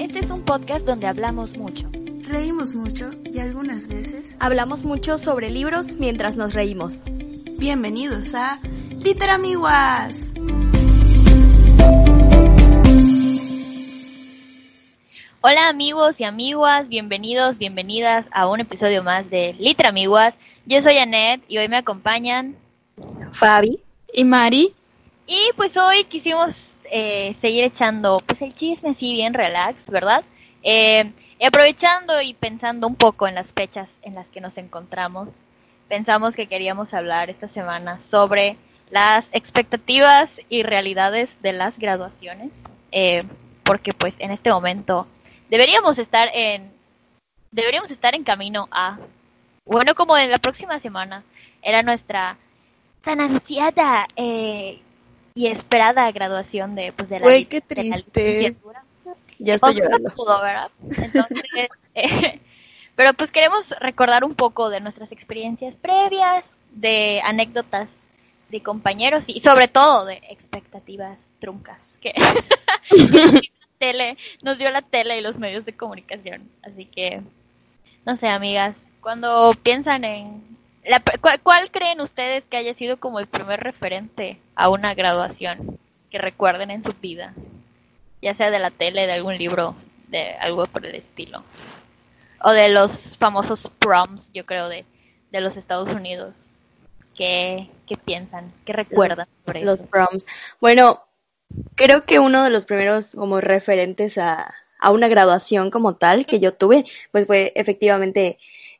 Este es un podcast donde hablamos mucho. Reímos mucho y algunas veces hablamos mucho sobre libros mientras nos reímos. Bienvenidos a Literamiguas. Hola amigos y amiguas, bienvenidos, bienvenidas a un episodio más de Litra Amiguas. Yo soy Anet y hoy me acompañan Fabi y Mari. Y pues hoy quisimos eh, seguir echando pues el chisme así bien relax, ¿verdad? Eh, aprovechando y pensando un poco en las fechas en las que nos encontramos, pensamos que queríamos hablar esta semana sobre las expectativas y realidades de las graduaciones, eh, porque pues en este momento deberíamos estar en deberíamos estar en camino a bueno como en la próxima semana era nuestra tan ansiada eh, y esperada graduación de pues de la Güey, qué triste. ya estoy llorando. Entonces, eh, pero pues queremos recordar un poco de nuestras experiencias previas, de anécdotas de compañeros y sobre todo de expectativas truncas que tele, nos dio la tele y los medios de comunicación. Así que, no sé, amigas, cuando piensan en... La, ¿cuál, creen ustedes que haya sido como el primer referente a una graduación que recuerden en su vida? Ya sea de la tele, de algún libro, de algo por el estilo. O de los famosos proms, yo creo, de, de los Estados Unidos. ¿Qué, qué piensan? ¿Qué recuerdan sobre los proms? Bueno, creo que uno de los primeros como referentes a, a una graduación como tal que yo tuve, pues fue efectivamente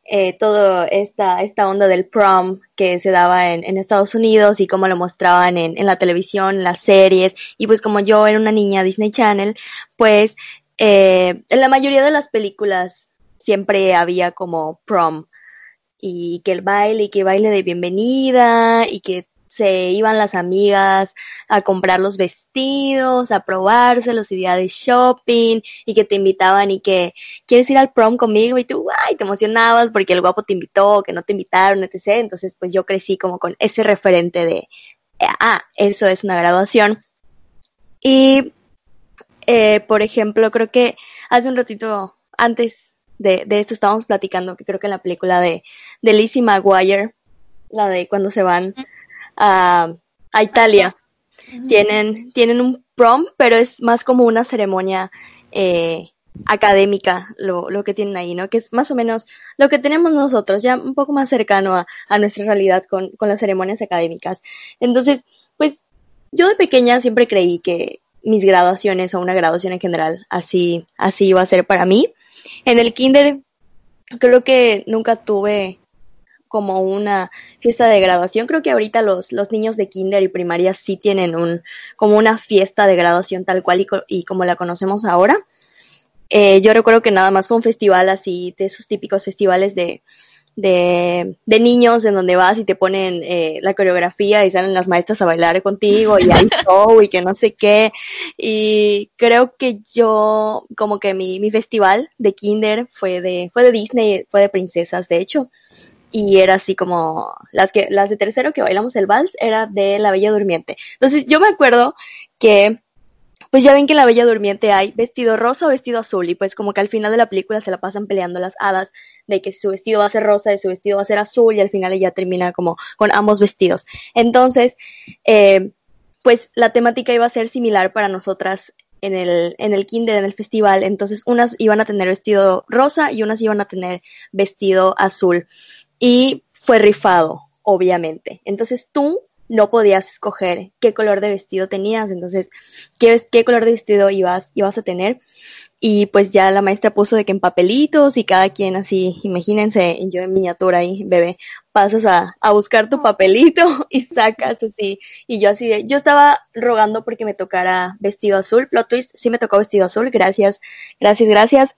eh, toda esta, esta onda del prom que se daba en, Estados Unidos y cómo lo mostraban en, en, la televisión, las series. Y pues como yo era una niña Disney Channel, pues eh, en la mayoría de las películas siempre había como prom y que el baile y que baile de bienvenida y que se iban las amigas a comprar los vestidos, a probárselos y día de shopping y que te invitaban y que quieres ir al prom conmigo y tú, ay, te emocionabas porque el guapo te invitó, que no te invitaron, etc. Entonces, pues yo crecí como con ese referente de, ah, eso es una graduación. Y, eh, por ejemplo, creo que hace un ratito antes de, de esto estábamos platicando que creo que en la película de, de Lizzie McGuire, la de cuando se van a, a Italia. Tienen, tienen un prom, pero es más como una ceremonia eh, académica lo, lo que tienen ahí, ¿no? Que es más o menos lo que tenemos nosotros, ya un poco más cercano a, a nuestra realidad con, con las ceremonias académicas. Entonces, pues yo de pequeña siempre creí que mis graduaciones o una graduación en general así, así iba a ser para mí. En el kinder creo que nunca tuve como una fiesta de graduación. Creo que ahorita los, los niños de kinder y primaria sí tienen un, como una fiesta de graduación tal cual y, y como la conocemos ahora. Eh, yo recuerdo que nada más fue un festival así, de esos típicos festivales de, de, de niños en donde vas y te ponen eh, la coreografía y salen las maestras a bailar contigo y hay show y que no sé qué. Y creo que yo, como que mi, mi festival de kinder fue de, fue de Disney, fue de princesas, de hecho y era así como las que las de tercero que bailamos el vals era de la Bella Durmiente. Entonces yo me acuerdo que pues ya ven que en la Bella Durmiente hay vestido rosa o vestido azul y pues como que al final de la película se la pasan peleando las hadas de que su vestido va a ser rosa y su vestido va a ser azul y al final ella termina como con ambos vestidos. Entonces, eh, pues la temática iba a ser similar para nosotras en el, en el kinder, en el festival. Entonces, unas iban a tener vestido rosa y unas iban a tener vestido azul y fue rifado, obviamente. Entonces tú no podías escoger qué color de vestido tenías, entonces qué, qué color de vestido ibas, ibas a tener. Y pues ya la maestra puso de que en papelitos y cada quien así, imagínense, yo en miniatura ahí, bebé, pasas a, a buscar tu papelito y sacas así. Y yo así, yo estaba rogando porque me tocara vestido azul, plot twist, sí me tocó vestido azul, gracias, gracias, gracias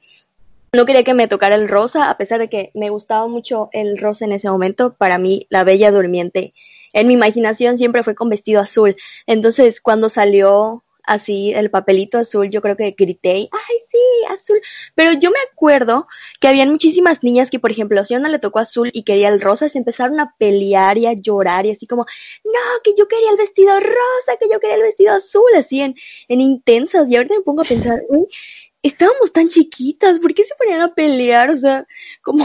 no quería que me tocara el rosa, a pesar de que me gustaba mucho el rosa en ese momento. Para mí, la Bella Durmiente, en mi imaginación siempre fue con vestido azul. Entonces, cuando salió así el papelito azul, yo creo que grité, ay sí, azul, pero yo me acuerdo que habían muchísimas niñas que, por ejemplo, si a una le tocó azul y quería el rosa, se empezaron a pelear y a llorar y así como, no, que yo quería el vestido rosa, que yo quería el vestido azul, así en, en intensas, y ahorita me pongo a pensar, estábamos tan chiquitas, ¿por qué se ponían a pelear? O sea, como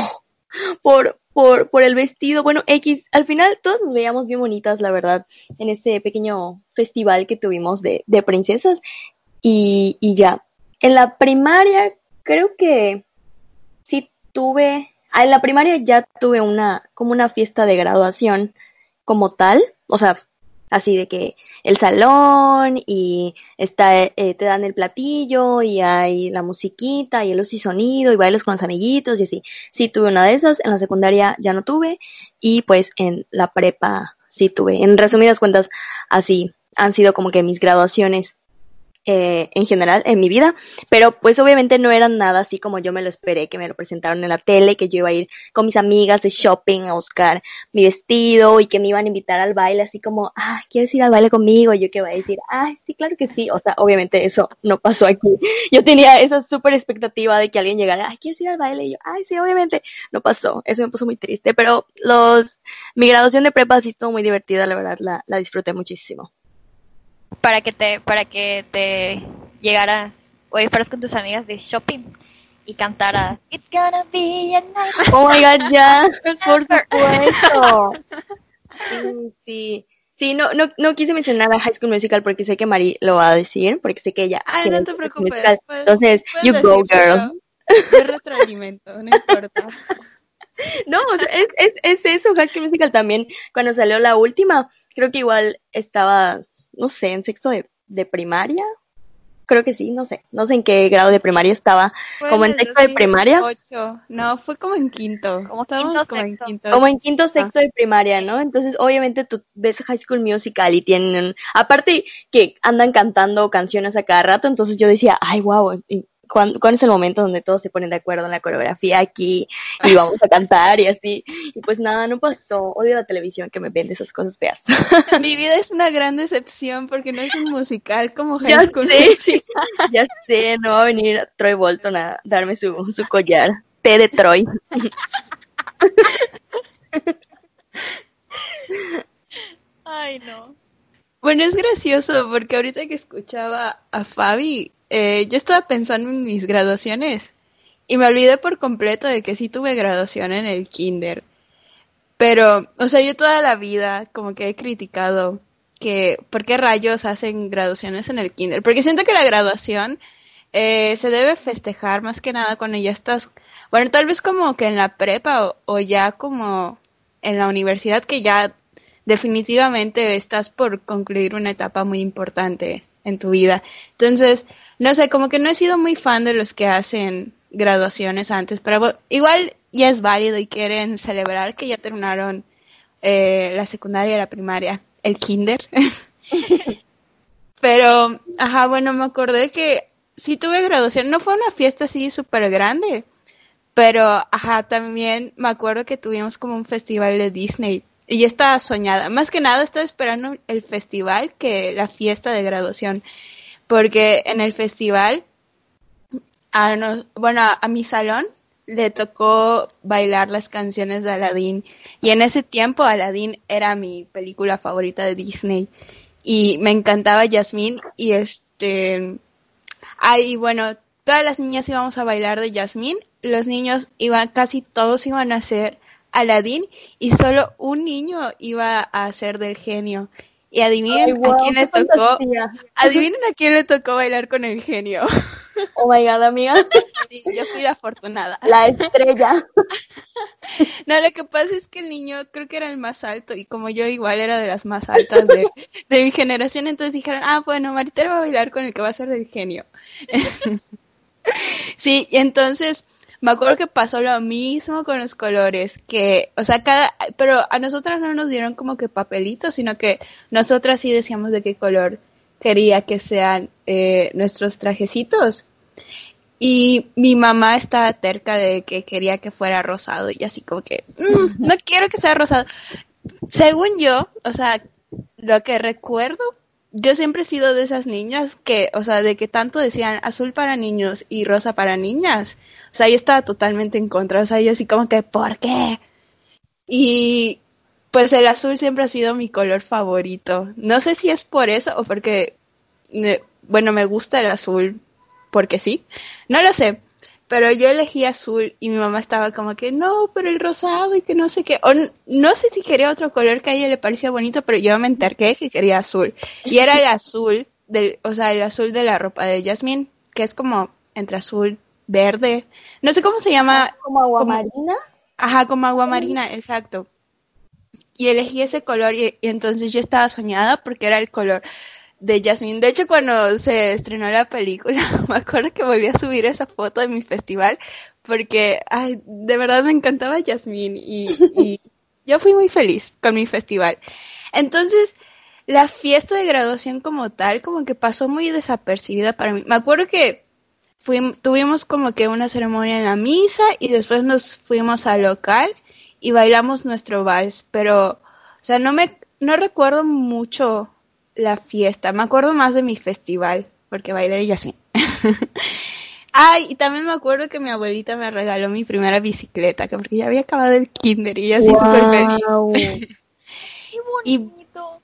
por, por, por el vestido. Bueno, X, al final todos nos veíamos bien bonitas, la verdad, en este pequeño festival que tuvimos de, de princesas. Y, y ya. En la primaria, creo que sí tuve. Ah, en la primaria ya tuve una, como una fiesta de graduación como tal. O sea, así de que el salón y está, eh, te dan el platillo y hay la musiquita y el luz y sonido y bailes con los amiguitos y así. Sí tuve una de esas, en la secundaria ya no tuve y pues en la prepa sí tuve. En resumidas cuentas, así han sido como que mis graduaciones eh, en general en mi vida, pero pues obviamente no eran nada así como yo me lo esperé, que me lo presentaron en la tele, que yo iba a ir con mis amigas de shopping a buscar mi vestido y que me iban a invitar al baile, así como, ah, ¿quieres ir al baile conmigo? Y yo que voy a decir, ay, sí, claro que sí, o sea, obviamente eso no pasó aquí. Yo tenía esa súper expectativa de que alguien llegara, ay, ¿quieres ir al baile? Y yo, ay, sí, obviamente no pasó, eso me puso muy triste, pero los, mi graduación de prepa sí estuvo muy divertida, la verdad, la, la disfruté muchísimo para que te, para que te llegaras o fueras con tus amigas de shopping y cantaras It's gonna be a night. Oh my god, ya, por supuesto. Sí, sí. Sí, no, no, no quise mencionar a High School Musical porque sé que Mari lo va a decir, porque sé que ella. Ay, no te preocupes. Entonces, you go, girl. Yo retroalimento, no importa. No, es, es, es eso, High School Musical también. Cuando salió la última, creo que igual estaba no sé, en sexto de, de primaria. Creo que sí, no sé. No sé en qué grado de primaria estaba. como en sexto de primaria. No, fue como en quinto. Como estábamos como en quinto. Como en quinto, sexto de primaria, ¿no? Entonces, obviamente tú ves High School Musical y tienen, aparte que andan cantando canciones a cada rato, entonces yo decía, ay, wow, ¿cuándo, es el momento donde todos se ponen de acuerdo en la coreografía aquí y vamos a cantar y así? Y pues nada, no pasó. Odio la televisión que me vende esas cosas feas. Mi vida es una gran decepción porque no es un musical como High ya School sé, Ya sé, no va a venir Troy Bolton a darme su, su collar. T de Troy. Ay, no. Bueno, es gracioso porque ahorita que escuchaba a Fabi, eh, yo estaba pensando en mis graduaciones y me olvidé por completo de que sí tuve graduación en el kinder. Pero, o sea, yo toda la vida como que he criticado que por qué rayos hacen graduaciones en el kinder. Porque siento que la graduación eh, se debe festejar más que nada cuando ya estás, bueno, tal vez como que en la prepa o, o ya como en la universidad que ya definitivamente estás por concluir una etapa muy importante en tu vida. Entonces, no sé, como que no he sido muy fan de los que hacen graduaciones antes, pero igual ya es válido y quieren celebrar que ya terminaron eh, la secundaria, la primaria, el kinder. pero, ajá, bueno, me acordé que sí tuve graduación, no fue una fiesta así súper grande, pero, ajá, también me acuerdo que tuvimos como un festival de Disney y ya estaba soñada. Más que nada estaba esperando el festival que la fiesta de graduación porque en el festival, a bueno, a mi salón le tocó bailar las canciones de Aladdin y en ese tiempo Aladdin era mi película favorita de Disney y me encantaba Jasmine y este, ahí bueno, todas las niñas íbamos a bailar de Jasmine, los niños iban, casi todos iban a ser Aladdin y solo un niño iba a ser del genio y adivinen a quién le tocó. Adivinen a quién le tocó bailar con el genio. Oh my god, amiga. yo fui la afortunada. La estrella. No, lo que pasa es que el niño creo que era el más alto y como yo igual era de las más altas de, de mi generación, entonces dijeron, ah, bueno, Marita va a bailar con el que va a ser del genio. Sí, y entonces me acuerdo que pasó lo mismo con los colores, que, o sea, cada, pero a nosotras no nos dieron como que papelitos, sino que nosotras sí decíamos de qué color quería que sean eh, nuestros trajecitos. Y mi mamá estaba terca de que quería que fuera rosado y así como que, mm, no quiero que sea rosado. Según yo, o sea, lo que recuerdo yo siempre he sido de esas niñas que, o sea, de que tanto decían azul para niños y rosa para niñas. O sea, yo estaba totalmente en contra. O sea, yo así como que, ¿por qué? Y pues el azul siempre ha sido mi color favorito. No sé si es por eso o porque, bueno, me gusta el azul porque sí. No lo sé. Pero yo elegí azul y mi mamá estaba como que no, pero el rosado y que no sé qué. O no sé si quería otro color que a ella le parecía bonito, pero yo me enterqué que quería azul. Y era el azul, del, o sea, el azul de la ropa de Jasmine, que es como entre azul, verde. No sé cómo se llama. ¿Como agua marina? Ajá, como agua marina, exacto. Y elegí ese color y entonces yo estaba soñada porque era el color de Jasmine. De hecho, cuando se estrenó la película, me acuerdo que volví a subir esa foto de mi festival porque, ay, de verdad me encantaba Jasmine y, yo fui muy feliz con mi festival. Entonces, la fiesta de graduación como tal, como que pasó muy desapercibida para mí. Me acuerdo que fuimos, tuvimos como que una ceremonia en la misa y después nos fuimos al local y bailamos nuestro vals, pero, o sea, no me, no recuerdo mucho la fiesta. Me acuerdo más de mi festival, porque bailé y así. Ay, y también me acuerdo que mi abuelita me regaló mi primera bicicleta, que porque ya había acabado el kinder y así súper feliz. Qué bonito.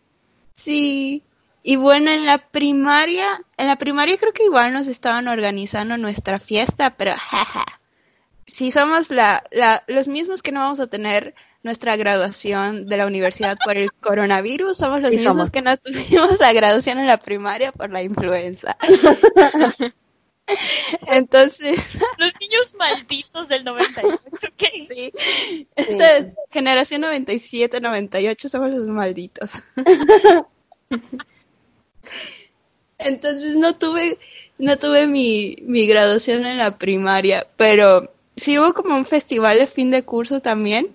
sí. Y bueno, en la primaria, en la primaria creo que igual nos estaban organizando nuestra fiesta, pero jaja. Si somos la, la, los mismos que no vamos a tener nuestra graduación de la universidad por el coronavirus, somos los mismos que no tuvimos la graduación en la primaria por la influenza. Entonces. Los niños malditos del 98, Sí. Esta es generación 97, 98, somos los malditos. Entonces no tuve, no tuve mi, mi graduación en la primaria, pero sí hubo como un festival de fin de curso también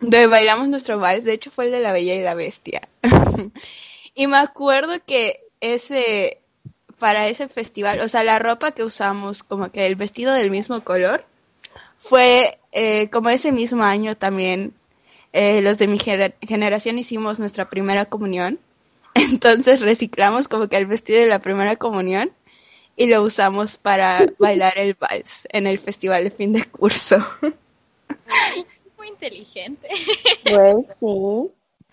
de bailamos nuestro vals, de hecho fue el de la Bella y la Bestia. y me acuerdo que ese, para ese festival, o sea, la ropa que usamos, como que el vestido del mismo color, fue eh, como ese mismo año también, eh, los de mi generación hicimos nuestra primera comunión. Entonces reciclamos como que el vestido de la primera comunión y lo usamos para bailar el vals en el festival de fin de curso inteligente. Pues sí.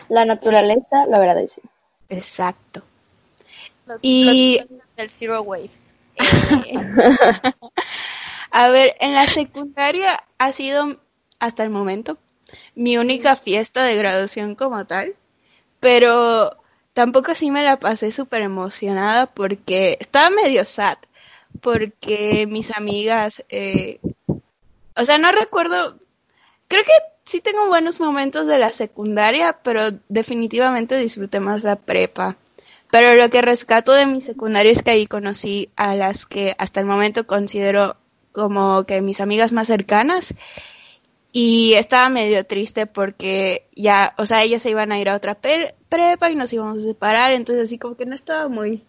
La naturaleza lo agradece. Exacto. y el zero waste. Eh, A ver, en la secundaria ha sido hasta el momento mi única fiesta de graduación como tal, pero tampoco así me la pasé súper emocionada porque estaba medio sad, porque mis amigas, eh, o sea, no recuerdo, creo que sí tengo buenos momentos de la secundaria, pero definitivamente disfruté más la prepa. Pero lo que rescato de mi secundaria es que ahí conocí a las que hasta el momento considero como que mis amigas más cercanas. Y estaba medio triste porque ya, o sea, ellas se iban a ir a otra prepa y nos íbamos a separar, entonces así como que no estaba muy...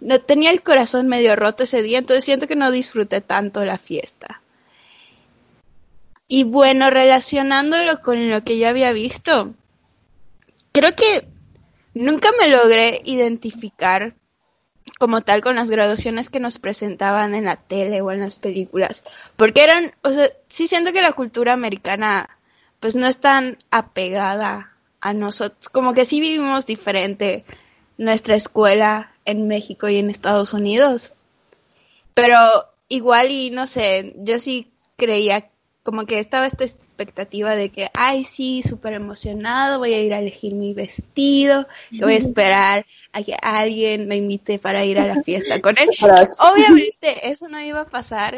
No, tenía el corazón medio roto ese día, entonces siento que no disfruté tanto la fiesta. Y bueno, relacionándolo con lo que yo había visto, creo que nunca me logré identificar como tal con las graduaciones que nos presentaban en la tele o en las películas, porque eran, o sea, sí siento que la cultura americana pues no es tan apegada a nosotros, como que sí vivimos diferente nuestra escuela en México y en Estados Unidos, pero igual y no sé, yo sí creía como que estaba esta expectativa de que, ay, sí, súper emocionado, voy a ir a elegir mi vestido, voy a esperar a que alguien me invite para ir a la fiesta con él. Obviamente eso no iba a pasar.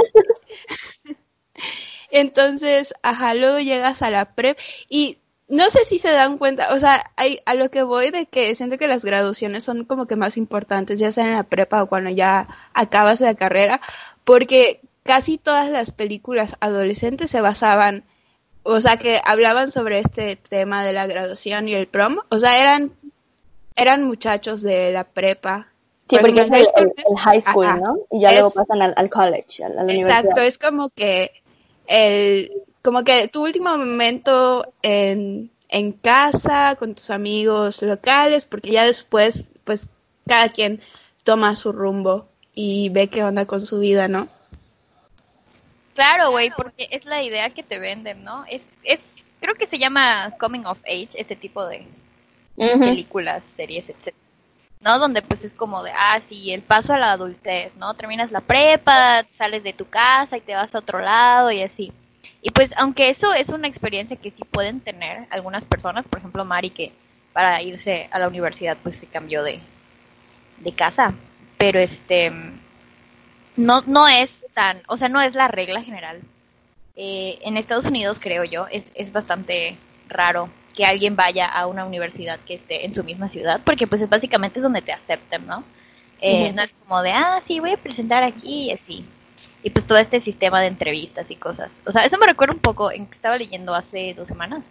Entonces, ajá, luego llegas a la prep y no sé si se dan cuenta, o sea, hay, a lo que voy de que siento que las graduaciones son como que más importantes, ya sea en la prepa o cuando ya acabas la carrera, porque casi todas las películas adolescentes se basaban, o sea, que hablaban sobre este tema de la graduación y el prom, o sea, eran, eran muchachos de la prepa. Sí, porque es el, high school, ¿no? Y ya luego pasan al, college, a la universidad. Exacto, es como que el, como que tu último momento en, en casa, con tus amigos locales, porque ya después, pues, cada quien toma su rumbo y ve qué onda con su vida, ¿no? Claro, güey, porque es la idea que te venden, ¿no? Es, es, creo que se llama Coming of Age, este tipo de películas, series, etc. ¿No? Donde pues es como de, ah, sí, el paso a la adultez, ¿no? Terminas la prepa, sales de tu casa y te vas a otro lado y así. Y pues aunque eso es una experiencia que sí pueden tener algunas personas, por ejemplo Mari que para irse a la universidad pues se cambió de, de casa, pero este no no es tan, o sea, no es la regla general. Eh, en Estados Unidos creo yo es, es bastante raro que alguien vaya a una universidad que esté en su misma ciudad, porque pues es básicamente es donde te aceptan, ¿no? Eh, no es como de, ah, sí, voy a presentar aquí y así y pues todo este sistema de entrevistas y cosas. O sea, eso me recuerda un poco en que estaba leyendo hace dos semanas.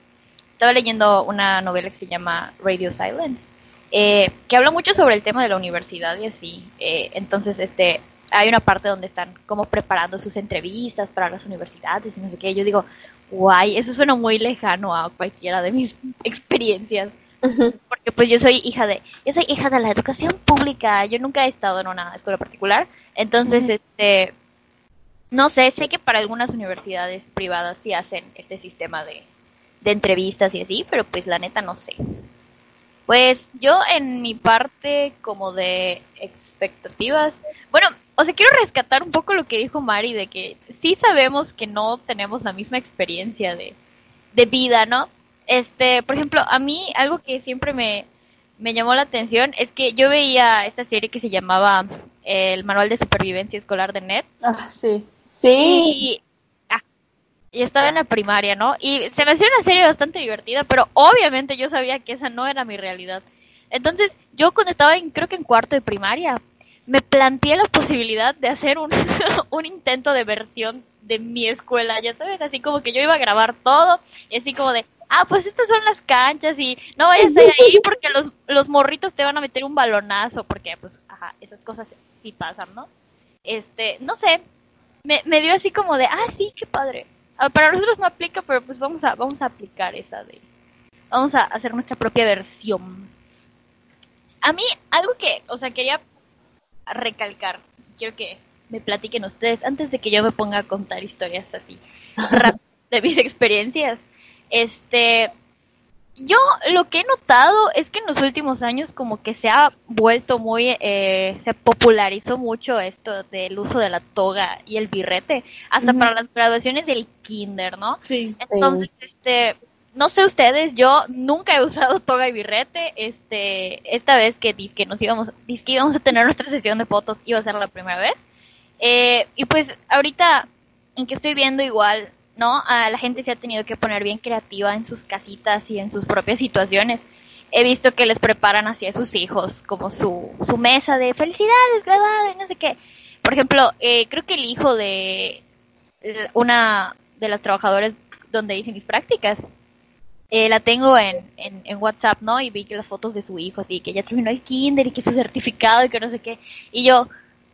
Estaba leyendo una novela que se llama Radio Silence, eh, que habla mucho sobre el tema de la universidad y así. Eh, entonces, este, hay una parte donde están como preparando sus entrevistas para las universidades y no sé qué. Yo digo, guay, eso suena muy lejano a cualquiera de mis experiencias. Porque pues yo soy hija de, yo soy hija de la educación pública, yo nunca he estado en una escuela particular, entonces este no sé, sé que para algunas universidades privadas sí hacen este sistema de, de entrevistas y así, pero pues la neta no sé. Pues yo en mi parte como de expectativas, bueno, o sea, quiero rescatar un poco lo que dijo Mari de que sí sabemos que no tenemos la misma experiencia de, de vida, ¿no? Este, por ejemplo, a mí algo que siempre me, me llamó la atención es que yo veía esta serie que se llamaba El Manual de Supervivencia Escolar de NET. Ah, sí. Sí. Ah, y, estaba en la primaria, ¿no? Y se me hacía una serie bastante divertida, pero obviamente yo sabía que esa no era mi realidad. Entonces, yo cuando estaba en, creo que en cuarto de primaria, me planteé la posibilidad de hacer un, un intento de versión de mi escuela, ya sabes, así como que yo iba a grabar todo, y así como de, ah, pues estas son las canchas y no vayas a ir ahí porque los, los morritos te van a meter un balonazo, porque pues, ajá, esas cosas sí pasan, ¿no? Este, no sé, me, me dio así como de, ah, sí, qué padre. Ah, para nosotros no aplica, pero pues vamos a, vamos a aplicar esa de, vamos a hacer nuestra propia versión. A mí, algo que, o sea, quería recalcar, quiero que me platiquen ustedes antes de que yo me ponga a contar historias así de mis experiencias. Este, yo lo que he notado es que en los últimos años como que se ha vuelto muy, eh, se popularizó mucho esto del uso de la toga y el birrete, hasta para las graduaciones del kinder, ¿no? Sí. Entonces, este, no sé ustedes, yo nunca he usado toga y birrete, este, esta vez que, que nos íbamos, que íbamos a tener nuestra sesión de fotos, iba a ser la primera vez, eh, y pues ahorita en que estoy viendo igual ¿no? A la gente se ha tenido que poner bien creativa en sus casitas y en sus propias situaciones. He visto que les preparan hacia sus hijos como su, su mesa de felicidades, graduada y no sé qué. Por ejemplo, eh, creo que el hijo de una de las trabajadoras donde hice mis prácticas, eh, la tengo en, en, en, WhatsApp, ¿no? Y vi que las fotos de su hijo, así que ya terminó el kinder y que su certificado y que no sé qué. Y yo,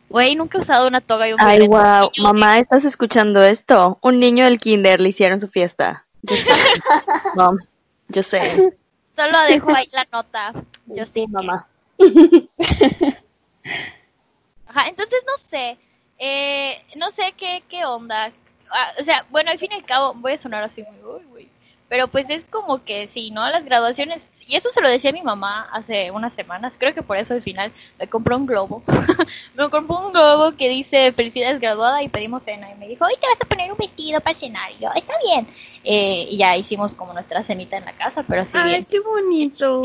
Güey, nunca he usado una toga y un Ay, wow. Mamá, ¿estás escuchando esto? Un niño del kinder le hicieron su fiesta. Yo sé. Mom, yo sé. Solo dejo ahí la nota. Yo sí, mamá. Ajá, entonces no sé. Eh, no sé qué, qué onda. Ah, o sea, bueno, al fin y al cabo, voy a sonar así muy, uy, güey. Pero pues es como que sí, ¿no? Las graduaciones, y eso se lo decía a mi mamá hace unas semanas, creo que por eso al final me compró un globo. me compró un globo que dice felicidades graduada y pedimos cena. Y me dijo, hoy te vas a poner un vestido para cenar. Y yo, está bien. Eh, y ya hicimos como nuestra cenita en la casa, pero así Ay, qué bonito.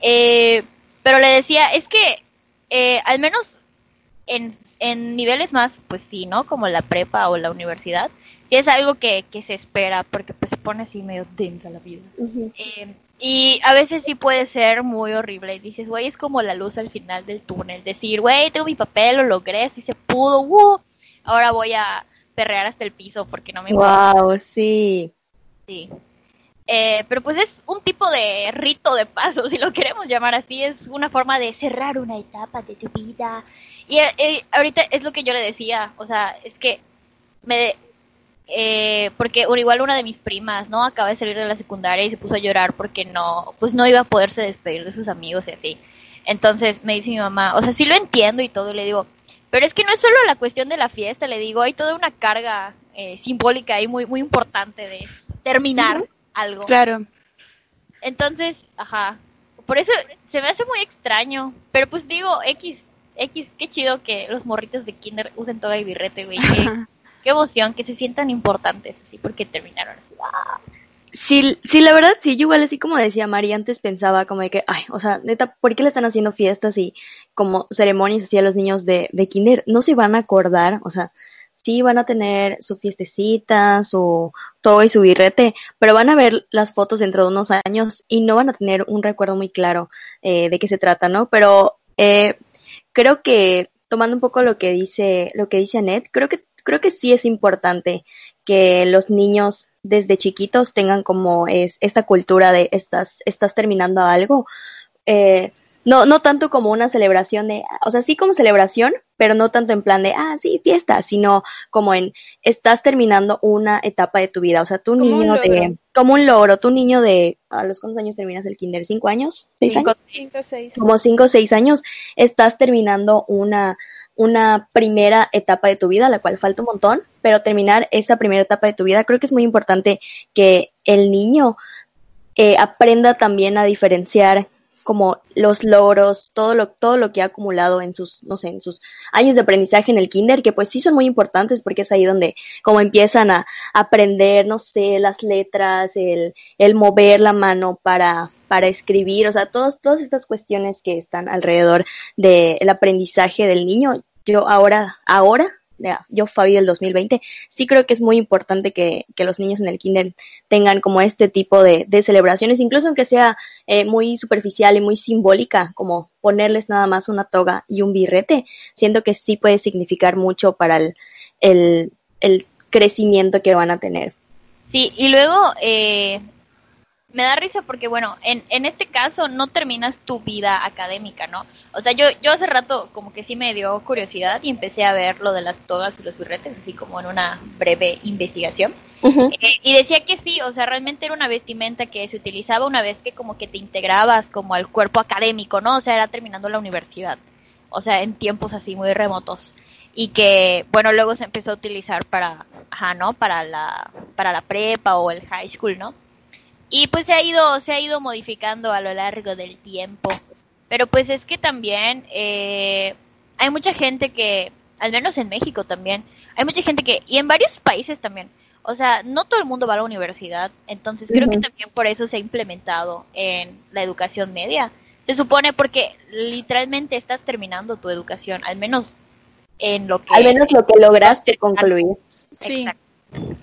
Eh, pero le decía, es que eh, al menos en, en niveles más, pues sí, ¿no? Como la prepa o la universidad sí es algo que, que se espera porque pues se pone así medio densa la vida. Eh, y a veces sí puede ser muy horrible y dices, güey, es como la luz al final del túnel, decir, güey, tengo mi papel, lo logré, si se pudo, uh, ahora voy a perrear hasta el piso porque no me... Wow, sí. Sí. Eh, pero pues es un tipo de rito de paso, si lo queremos llamar así, es una forma de cerrar una etapa de tu vida. Y eh, ahorita es lo que yo le decía, o sea, es que me, eh, porque igual una de mis primas, ¿no? Acaba de salir de la secundaria y se puso a llorar porque no, pues no iba a poderse despedir de sus amigos y así. Entonces me dice mi mamá, o sea, sí lo entiendo y todo, y le digo, pero es que no es solo la cuestión de la fiesta, le digo, hay toda una carga eh, simbólica ahí muy, muy importante de terminar algo. Claro. Entonces, ajá, por eso se me hace muy extraño, pero pues digo, X, X, qué chido que los morritos de kinder usen toda y birrete, güey. Qué, emoción, que se sientan importantes, así, porque terminaron así. ¡ah! Sí, sí, la verdad, sí, yo igual así como decía Mari, antes pensaba como de que, ay, o sea, neta, ¿por qué le están haciendo fiestas y como ceremonias así a los niños de, de kinder? No se van a acordar, o sea, sí van a tener su fiestecita, su todo y su birrete, pero van a ver las fotos dentro de unos años y no van a tener un recuerdo muy claro eh, de qué se trata, ¿no? Pero eh, creo que tomando un poco lo que dice, lo que dice Annette, creo que, creo que sí es importante que los niños desde chiquitos tengan como es esta cultura de estás, estás terminando algo. Eh, no, no tanto como una celebración de, o sea, sí como celebración, pero no tanto en plan de, ah, sí, fiesta, sino como en, estás terminando una etapa de tu vida. O sea, tu niño de, como un logro, tu niño de, ¿a los cuántos años terminas el kinder? ¿Cinco años? ¿Seis Cinco, años? Cinco, seis. como cinco o seis años, estás terminando una, una primera etapa de tu vida, la cual falta un montón, pero terminar esa primera etapa de tu vida, creo que es muy importante que el niño eh, aprenda también a diferenciar como los logros, todo lo, todo lo que ha acumulado en sus, no sé, en sus años de aprendizaje en el kinder, que pues sí son muy importantes porque es ahí donde como empiezan a aprender, no sé, las letras, el, el mover la mano para, para escribir, o sea, todas, todas estas cuestiones que están alrededor del aprendizaje del niño. Yo ahora, ahora, yo Fabi del 2020, sí creo que es muy importante que, que los niños en el kinder tengan como este tipo de, de celebraciones, incluso aunque sea eh, muy superficial y muy simbólica, como ponerles nada más una toga y un birrete, siento que sí puede significar mucho para el, el, el crecimiento que van a tener. Sí, y luego eh, me da risa porque, bueno, en, en este caso no terminas tu vida académica, ¿no? O sea, yo, yo hace rato como que sí me dio curiosidad y empecé a ver lo de las togas y los birretes, así como en una breve investigación. Eh, y decía que sí, o sea, realmente era una vestimenta que se utilizaba una vez que como que te integrabas como al cuerpo académico, ¿no? O sea, era terminando la universidad. O sea, en tiempos así muy remotos. Y que, bueno, luego se empezó a utilizar para, ajá, ¿no? Para la, para la prepa o el high school, ¿no? Y pues se ha ido, se ha ido modificando a lo largo del tiempo. Pero pues es que también eh, hay mucha gente que, al menos en México también, hay mucha gente que, y en varios países también, o sea, no todo el mundo va a la universidad, entonces creo que también por eso se ha implementado en la educación media. Se supone porque literalmente estás terminando tu educación, al menos en lo que... Al menos lo que lograste concluir. Sí. Exacto.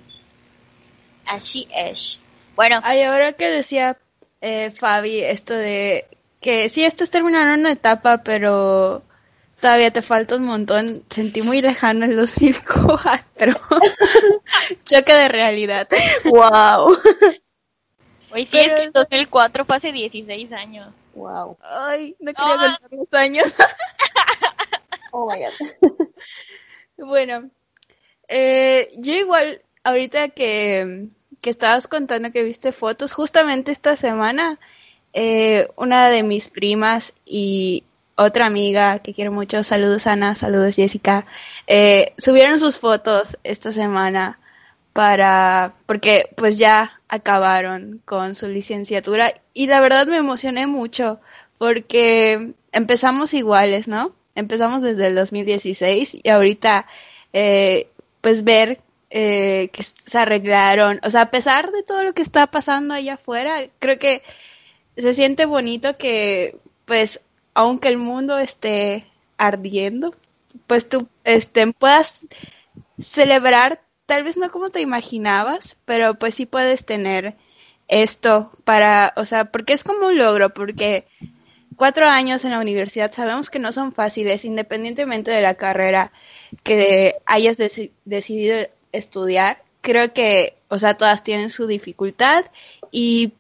Así es. Bueno, Ay, ahora que decía eh, Fabi esto de que sí estás terminando una etapa, pero todavía te falta un montón. Sentí muy lejano el 2004. Choque de realidad. Wow. hoy sí pero- es que el 2004 fue hace 16 años. Wow. Ay, no quería contar los años. Oh my god. Bueno, eh, yo igual, ahorita que, que estabas contando que viste fotos, justamente esta semana, eh, una de mis primas y otra amiga que quiero mucho, saludos Ana, saludos Jessica, eh, subieron sus fotos esta semana para, porque pues ya acabaron con su licenciatura y la verdad me emocioné mucho porque empezamos iguales, ¿no? Empezamos desde el 2016 y ahorita eh, pues ver eh, que se arreglaron, o sea, a pesar de todo lo que está pasando allá afuera, creo que se siente bonito que pues aunque el mundo esté ardiendo, pues tú este, puedas celebrar, tal vez no como te imaginabas, pero pues sí puedes tener esto para, o sea, porque es como un logro, porque cuatro años en la universidad sabemos que no son fáciles, independientemente de la carrera que hayas deci- decidido estudiar. Creo que, o sea, todas tienen su dificultad y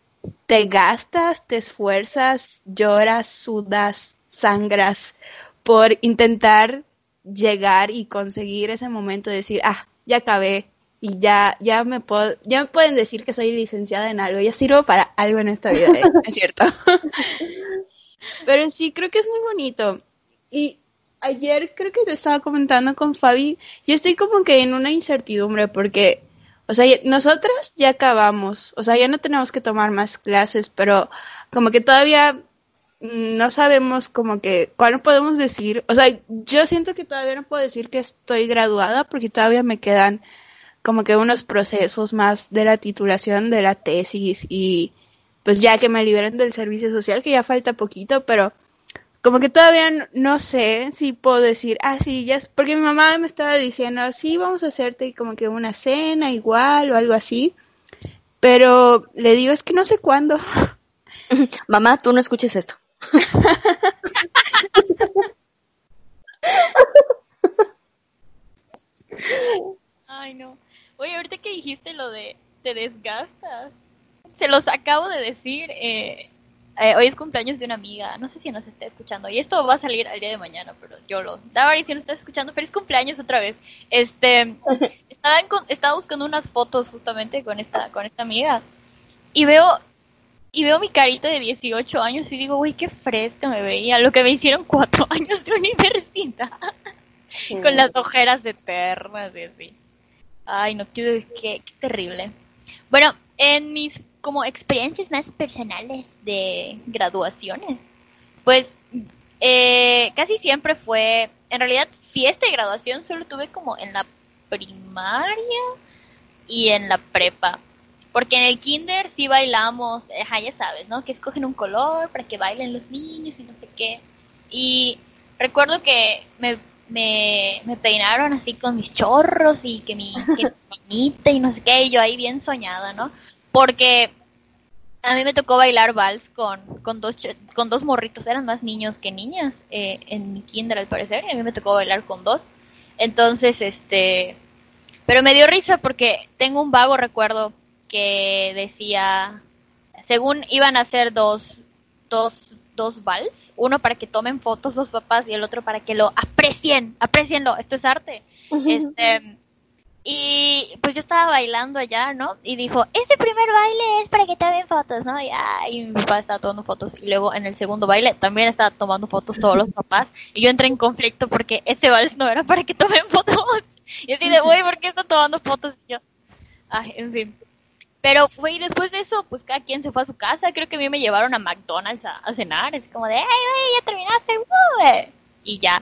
te gastas, te esfuerzas, lloras, sudas, sangras por intentar llegar y conseguir ese momento de decir, ah, ya acabé y ya, ya me puedo, ya me pueden decir que soy licenciada en algo, ya sirvo para algo en esta vida, ¿eh? es cierto. Pero sí, creo que es muy bonito. Y ayer creo que lo estaba comentando con Fabi, yo estoy como que en una incertidumbre porque, o sea, nosotras ya acabamos, o sea, ya no tenemos que tomar más clases, pero como que todavía no sabemos como que, ¿cuál podemos decir? O sea, yo siento que todavía no puedo decir que estoy graduada porque todavía me quedan como que unos procesos más de la titulación de la tesis y pues ya que me liberen del servicio social, que ya falta poquito, pero como que todavía no, sé si puedo decir, ah, sí, ya, es, porque mi mamá me estaba diciendo, sí, vamos a hacerte como que una cena igual o algo así, pero le digo, es que no sé cuándo. Mamá, tú no escuches esto. Ay, no. Oye, ahorita que dijiste lo de te desgastas, se los acabo de decir. Eh, eh, hoy es cumpleaños de una amiga, no sé si nos está escuchando, y esto va a salir al día de mañana, pero yo lo. Daba si no está escuchando, pero es cumpleaños otra vez. Este, estaba, estaba buscando unas fotos justamente con esta, con esta amiga, y veo y veo mi carita de 18 años y digo, uy, qué fresca me veía, lo que me hicieron cuatro años de universidad, con las ojeras eternas y así. Ay, no, qué, qué, terrible. Bueno, en mis como experiencias más personales de graduaciones, pues eh, casi siempre fue, en realidad, fiesta de graduación solo tuve como en la primaria y en la prepa. Porque en el kinder sí bailamos, ya sabes, ¿no? Que escogen un color para que bailen los niños y no sé qué. Y recuerdo que me, me, peinaron así con mis chorros y que mi, que y no sé qué, y yo ahí bien soñada, ¿no? Porque a mí me tocó bailar vals con, con, dos, con dos morritos, eran más niños que niñas eh, en mi kinder al parecer, y a mí me tocó bailar con dos. Entonces, este, pero me dio risa porque tengo un vago recuerdo que decía, según iban a hacer dos, dos, dos vals, uno para que tomen fotos los papás y el otro para que lo aprecien, aprecienlo, esto es arte. Este, y pues yo estaba bailando allá, ¿no? Y dijo, este primer baile es para que tomen fotos, ¿no? Y, y mi papá estaba tomando fotos. Y luego en el segundo baile también estaba tomando fotos todos los papás. Y yo entré en conflicto porque ese vals no era para que tomen fotos. Y así de, güey, ¿por qué está tomando fotos? Y yo, ay, en fin. Pero fue y después de eso, pues cada quien se fue a su casa. Creo que a mí me llevaron a McDonald's a, cenar. Es como de, ¡ay, ya terminaste! Y ya.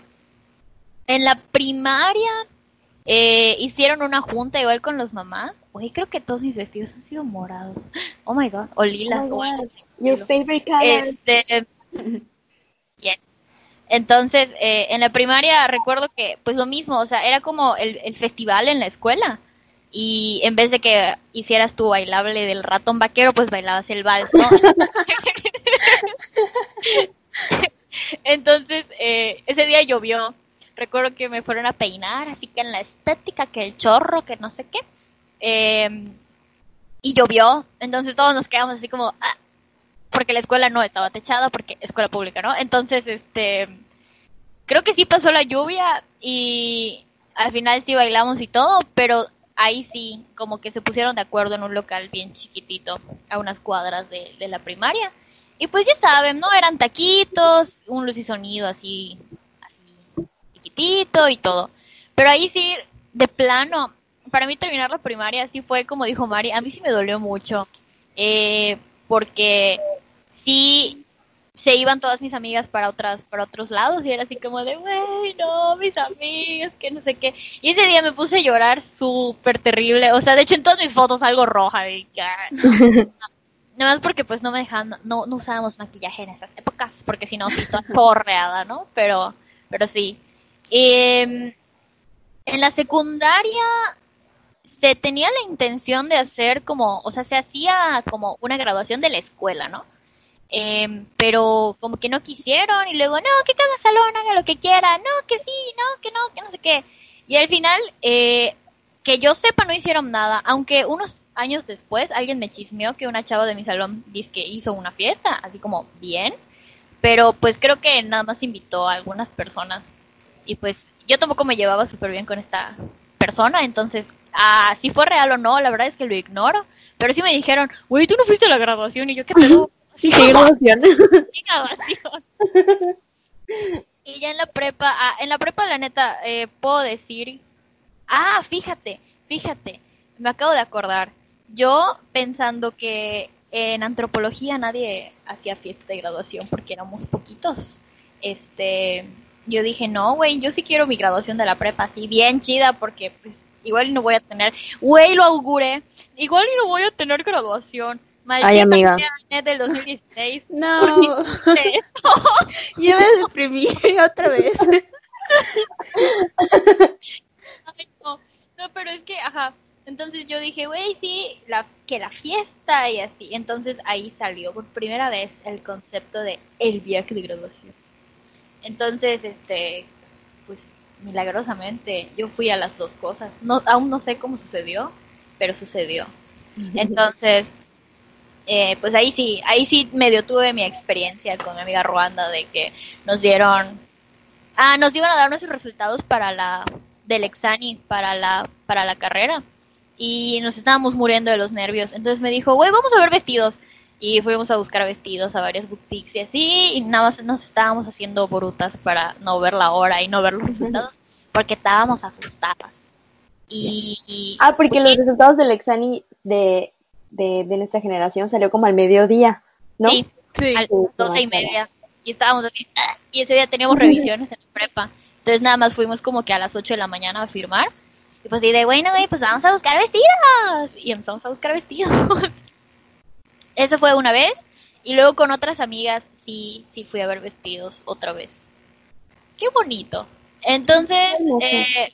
En la primaria eh, hicieron una junta igual con los mamás. Oye, creo que todos mis vestidos han sido morados. Oh my god, o lilas. Oh Your favorite color. Este. Entonces, eh, en la primaria recuerdo que, pues lo mismo, o sea, era como el, el festival en la escuela y en vez de que hicieras tu bailable del ratón vaquero, pues bailabas el vals, ¿no? Entonces, eh, ese día llovió. Recuerdo que me fueron a peinar, así que en la estética, que el chorro, que no sé qué. Em, y llovió, entonces todos nos quedamos así como, ah", porque la escuela no estaba techada, porque escuela pública, ¿no? Entonces, este, creo que sí pasó la lluvia y al final sí bailamos y todo, pero ahí sí, como que se pusieron de acuerdo en un local bien chiquitito, a unas cuadras de, la primaria. Y pues ya saben, ¿no? Eran taquitos, un luz y sonido así chiquitito y todo. Pero ahí sí, de plano, para mí terminar la primaria sí fue como dijo Mari, a mí sí me dolió mucho. Eh, porque sí se iban todas mis amigas para otras para otros lados y era así como de, güey, no, mis amigas, que no sé qué. Y ese día me puse a llorar súper terrible. O sea, de hecho en todas mis fotos algo roja. De, Nada más porque pues no me dejaban, no, no usábamos maquillaje en esas épocas, porque si no, sí, toda correada, ¿no? Pero, pero sí. Em, en la secundaria se tenía la intención de hacer como, o sea, se hacía como una graduación de la escuela, ¿no? Em, pero como que no quisieron y luego, no, que cada salón haga lo que quiera, no, que sí, no, que no, que no sé qué. Y al final, eh, que yo sepa, no hicieron nada, aunque unos años después alguien me chismeó que una chava de mi salón dice que hizo una fiesta, así como bien, pero pues creo que nada más invitó a algunas personas y pues yo tampoco me llevaba súper bien con esta persona, entonces, ah, si fue real o no, la verdad es que lo ignoro, pero sí me dijeron, güey, tú no fuiste a la graduación y yo, ¿qué pedo? Sí, graduación. Sí, graduación. Y ya en la prepa, ah, en la prepa la neta, eh, puedo decir, ah, fíjate, fíjate, me acabo de acordar, yo pensando que en antropología nadie hacía fiesta de graduación porque éramos poquitos, este, yo dije, no, güey, yo sí quiero mi graduación de la prepa, así bien chida, porque pues igual no voy a tener, güey, lo auguré, igual no voy a tener graduación. Maldita Ay, amiga. del 2016. No, yo me deprimí otra vez. Ay, no. no, pero es que, ajá. Entonces yo dije, güey, sí, la, que la fiesta y así. Entonces ahí salió por primera vez el concepto de el viaje de graduación. Entonces, este, pues milagrosamente yo fui a las dos cosas. No, aún no sé cómo sucedió, pero sucedió. Entonces, eh, pues ahí sí, ahí sí medio tuve mi experiencia con mi amiga Ruanda de que nos dieron, ah, nos iban a dar nuestros resultados para la del exani para la para la carrera y nos estábamos muriendo de los nervios. Entonces me dijo, güey, vamos a ver vestidos. Y fuimos a buscar vestidos a varias boutiques y así, y nada más nos estábamos haciendo brutas para no ver la hora y no ver los resultados, porque estábamos asustadas. Y, y- Ah, porque los resultados del exani de, de, de nuestra generación salió como al mediodía, ¿no? sí, Sí. a las doce y media. Y estábamos así, ¡ah! y ese día teníamos revisiones en la prepa. Entonces nada más fuimos como que a las 8 de la mañana a firmar. Y pues y de, bueno, güey, pues vamos a buscar vestidos. Y empezamos a buscar vestidos. Eso fue una vez. Y luego con otras amigas sí, sí fui a ver vestidos otra vez. Qué bonito. Entonces, eh,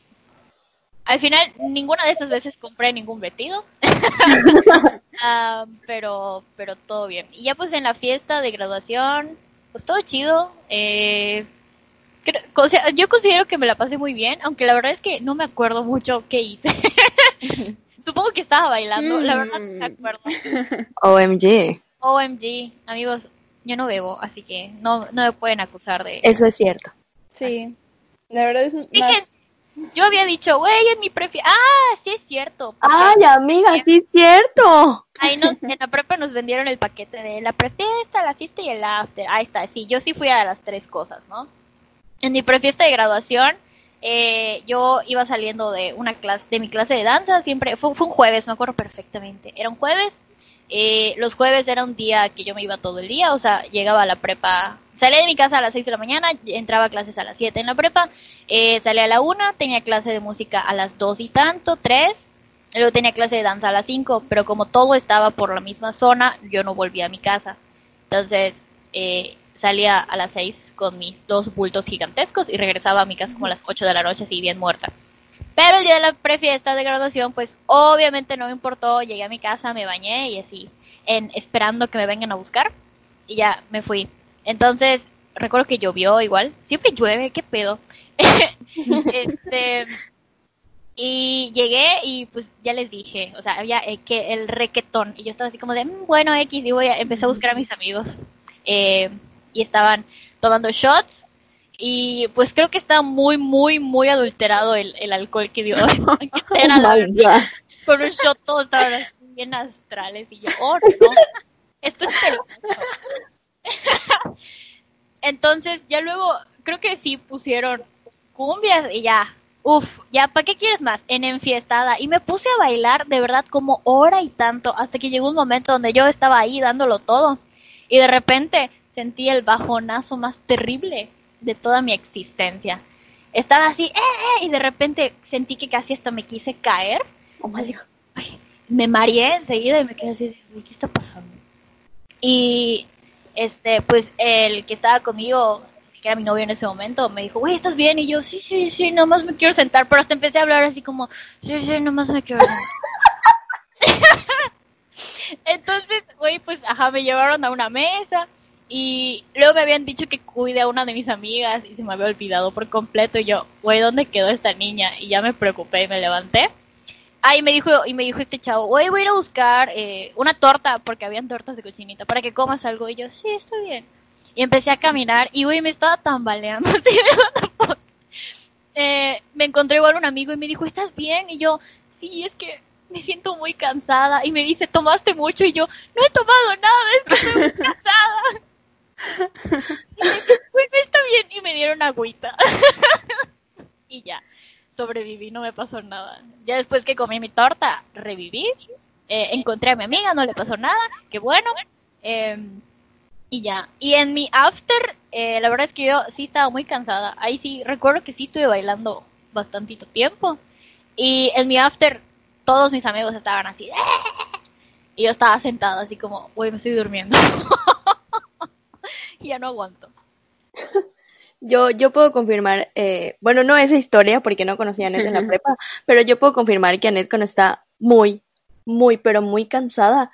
al final ninguna de esas veces compré ningún vestido. Ah, pero, pero todo bien. Y ya pues en la fiesta de graduación, pues todo chido. Eh, creo- o sea, yo considero que me la pasé muy bien, aunque la verdad es que no me acuerdo mucho qué hice. Supongo que estaba bailando, la verdad no me acuerdo. OMG. OMG, amigos, yo no bebo, así que no, no me pueden acusar de... Eso es cierto. Sí. La verdad es Dije, más... yo había dicho, güey, es mi prefi... Ah, sí es cierto. Ay, amiga, sí es cierto. Ahí nos, en la prepa nos vendieron el paquete de la prefiesta, la fiesta y el after. Ahí está, sí, yo sí fui a las tres cosas, ¿no? En mi prefiesta de graduación, eh, yo iba saliendo de una clase, de mi clase de danza, siempre, fue, un jueves, me acuerdo perfectamente. Era un jueves, eh, los jueves era un día que yo me iba todo el día, o sea, llegaba a la prepa, salía de mi casa a las 6 de la mañana, entraba a clases a las 7 en la prepa, eh, salía a la 1, tenía clase de música a las 2 y tanto, 3, luego tenía clase de danza a las 5, pero como todo estaba por la misma zona, yo no volvía a mi casa. Entonces, eh, salía a las 6 con mis dos bultos gigantescos y regresaba a mi casa como a las 8 de la noche, así bien muerta. Pero el día de la prefiesta de graduación, pues obviamente no me importó, llegué a mi casa, me bañé y así, en, esperando que me vengan a buscar y ya me fui. Entonces, recuerdo que llovió igual, siempre llueve, qué pedo. este, y llegué y pues ya les dije, o sea, había eh, que el requetón y yo estaba así como de, "Mm, bueno, X, y voy a, empecé a buscar a mis amigos eh, y estaban tomando shots y pues creo que estaba muy, muy, muy adulterado el, el alcohol que dio. Era la Oh con un shot todos estaban así bien astrales y yo, oh no, esto es peligroso. Entonces ya luego creo que sí pusieron cumbias y ya, uff, ya, ¿para qué quieres más? En enfiestada. Y me puse a bailar de verdad como hora y tanto hasta que llegó un momento donde yo estaba ahí dándolo todo y de repente sentí el bajonazo más terrible de toda mi existencia. Estaba así, eh, eh, y de repente sentí que casi hasta me quise caer Oh my God. ay, me mareé enseguida y me quedé así, de, "Uy, ¿qué está pasando? Y este, pues el que estaba conmigo, que era mi novio en ese momento, me dijo, güey, ¿estás bien? Y yo, sí, sí, sí, nomás me quiero sentar, pero hasta empecé a hablar así como, sí, sí, nomás me quiero sentar. Entonces, güey, pues, ajá, me llevaron a una mesa y luego me habían dicho que cuide a una de mis amigas y se me había olvidado por completo y yo, güey, ¿dónde quedó esta niña? Y ya me preocupé y me levanté. Ah, y me dijo, y me dijo este chavo, güey, voy a ir a buscar eh, una torta, porque habían tortas de cochinita, para que comas algo. Y yo, sí, está bien. Y empecé a caminar y, güey, me estaba tambaleando. Eh, me encontré igual un amigo y me dijo, ¿estás bien? Y yo, sí, es que me siento muy cansada. Y me dice, ¿tomaste mucho? Y yo, no he tomado nada, es que estoy muy cansada. Y me dice, bueno, está bien. Y me dieron agüita. y ya, sobreviví, no me pasó nada. Ya después que comí mi torta, reviví. Eh, encontré a mi amiga, no le pasó nada, qué bueno. Em, y ya. Y en mi after, eh, la verdad es que yo sí estaba muy cansada. Ahí sí, recuerdo que sí estuve bailando bastantito tiempo. Y en mi after, todos mis amigos estaban así. Y yo estaba sentada así como, uy, me estoy durmiendo. y ya no aguanto. Yo, yo puedo confirmar, eh, bueno, no esa historia porque no conocía a Anet en la prepa, pero yo puedo confirmar que Anet cuando está muy, muy, pero muy cansada,